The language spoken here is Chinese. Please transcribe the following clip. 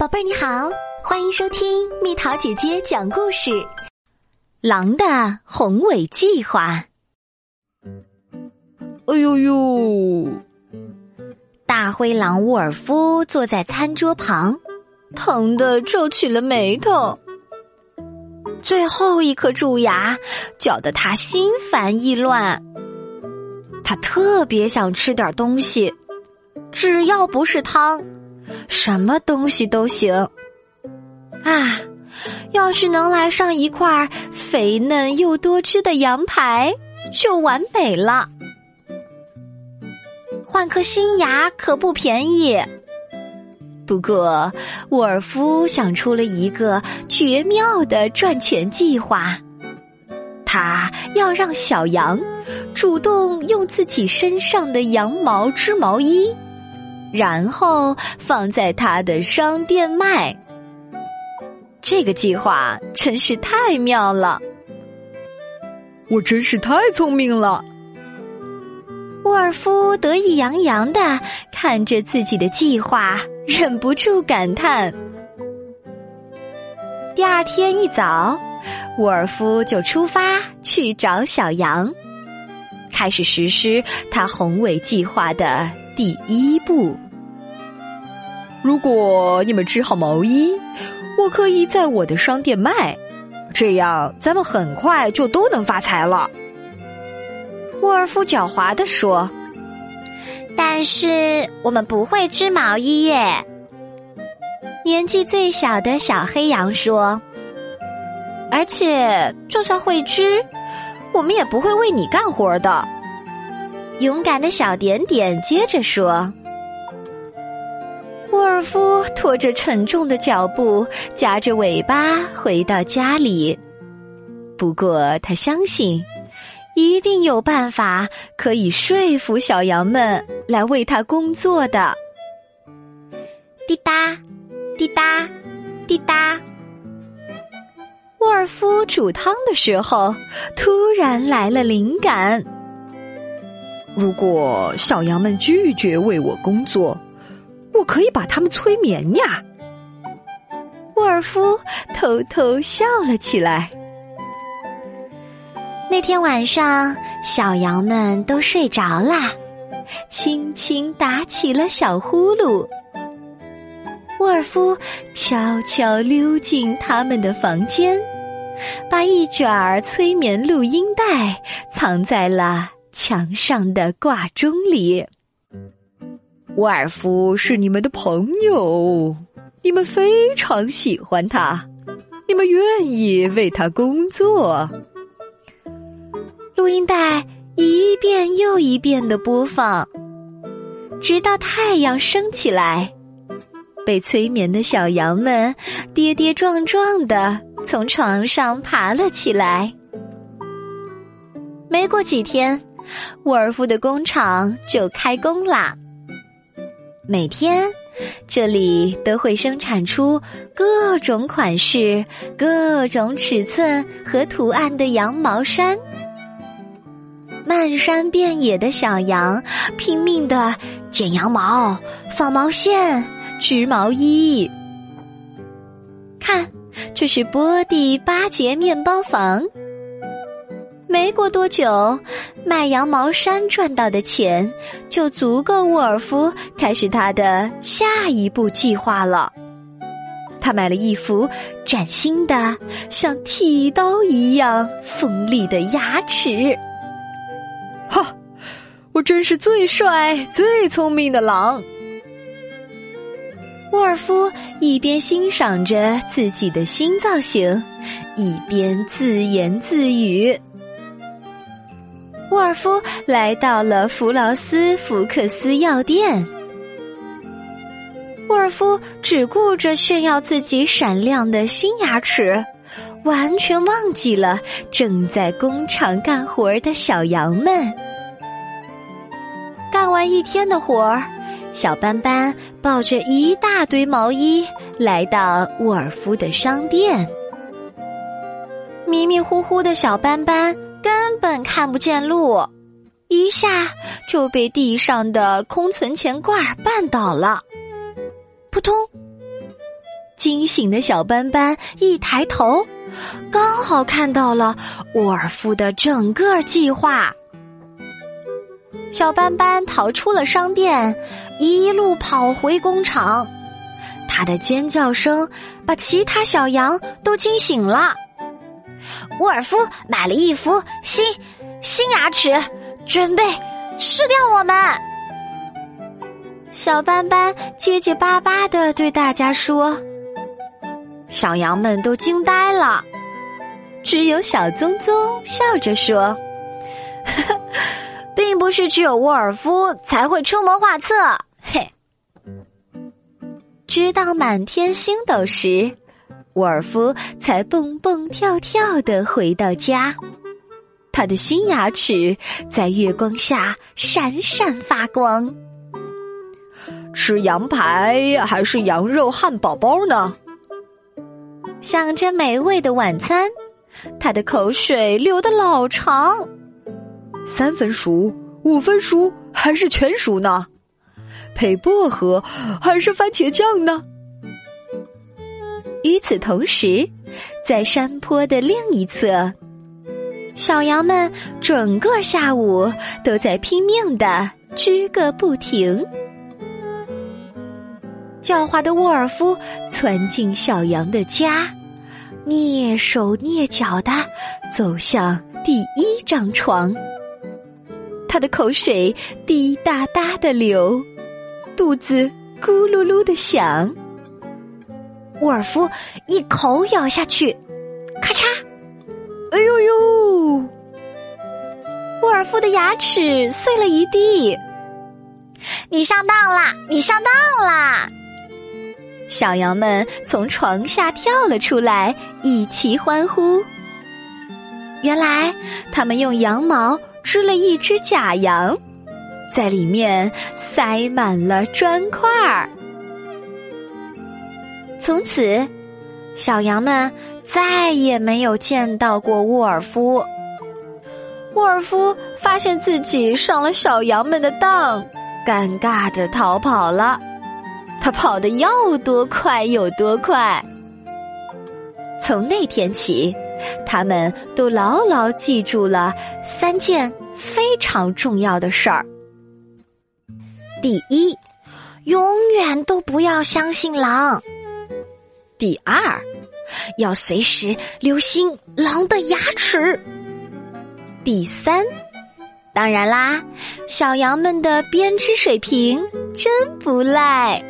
宝贝儿你好，欢迎收听蜜桃姐姐讲故事。狼的宏伟计划。哎呦呦！大灰狼沃尔夫坐在餐桌旁，疼得皱起了眉头。最后一颗蛀牙搅得他心烦意乱。他特别想吃点东西，只要不是汤。什么东西都行，啊！要是能来上一块肥嫩又多汁的羊排，就完美了。换颗新牙可不便宜。不过，沃尔夫想出了一个绝妙的赚钱计划，他要让小羊主动用自己身上的羊毛织毛衣。然后放在他的商店卖。这个计划真是太妙了！我真是太聪明了。沃尔夫得意洋洋的看着自己的计划，忍不住感叹。第二天一早，沃尔夫就出发去找小羊，开始实施他宏伟计划的。第一步，如果你们织好毛衣，我可以在我的商店卖，这样咱们很快就都能发财了。沃尔夫狡猾的说：“但是我们不会织毛衣耶。”年纪最小的小黑羊说：“而且就算会织，我们也不会为你干活的。”勇敢的小点点接着说：“沃尔夫拖着沉重的脚步，夹着尾巴回到家里。不过他相信，一定有办法可以说服小羊们来为他工作的。”滴答，滴答，滴答。沃尔夫煮汤的时候，突然来了灵感。如果小羊们拒绝为我工作，我可以把他们催眠呀。沃尔夫偷偷笑了起来。那天晚上，小羊们都睡着了，轻轻打起了小呼噜。沃尔夫悄悄溜进他们的房间，把一卷催眠录音带藏在了。墙上的挂钟里，沃尔夫是你们的朋友，你们非常喜欢他，你们愿意为他工作。录音带一遍又一遍的播放，直到太阳升起来，被催眠的小羊们跌跌撞撞的从床上爬了起来。没过几天。沃尔夫的工厂就开工啦。每天，这里都会生产出各种款式、各种尺寸和图案的羊毛衫。漫山遍野的小羊拼命的剪羊毛、纺毛线、织毛衣。看，这是波第八节面包房。没过多久，卖羊毛衫赚到的钱就足够沃尔夫开始他的下一步计划了。他买了一副崭新的、像剃刀一样锋利的牙齿。哈，我真是最帅、最聪明的狼！沃尔夫一边欣赏着自己的新造型，一边自言自语。沃尔夫来到了弗劳斯福克斯药店。沃尔夫只顾着炫耀自己闪亮的新牙齿，完全忘记了正在工厂干活的小羊们。干完一天的活儿，小斑斑抱着一大堆毛衣来到沃尔夫的商店。迷迷糊糊的小斑斑。根本看不见路，一下就被地上的空存钱罐绊倒了。扑通！惊醒的小斑斑一抬头，刚好看到了沃尔夫的整个计划。小斑斑逃出了商店，一路跑回工厂。他的尖叫声把其他小羊都惊醒了。沃尔夫买了一副新新牙齿，准备吃掉我们。小斑斑结结巴巴的对大家说：“小羊们都惊呆了，只有小棕棕笑着说。”并不是只有沃尔夫才会出谋划策，嘿！直到满天星斗时，沃尔夫才蹦蹦跳跳的回到家，他的新牙齿在月光下闪闪发光。吃羊排还是羊肉汉堡包呢？想着美味的晚餐，他的口水流得老长。三分熟、五分熟还是全熟呢？配薄荷还是番茄酱呢？与此同时，在山坡的另一侧，小羊们整个下午都在拼命的吱个不停。狡猾的沃尔夫窜进小羊的家，蹑手蹑脚的走向第一张床。他的口水滴答答的流，肚子咕噜噜的响。沃尔夫一口咬下去，咔嚓！哎呦呦！沃尔夫的牙齿碎了一地。你上当啦！你上当啦！小羊们从床下跳了出来，一齐欢呼。原来他们用羊毛。织了一只假羊，在里面塞满了砖块儿。从此，小羊们再也没有见到过沃尔夫。沃尔夫发现自己上了小羊们的当，尴尬的逃跑了。他跑得要多快有多快。从那天起。他们都牢牢记住了三件非常重要的事儿：第一，永远都不要相信狼；第二，要随时留心狼的牙齿；第三，当然啦，小羊们的编织水平真不赖。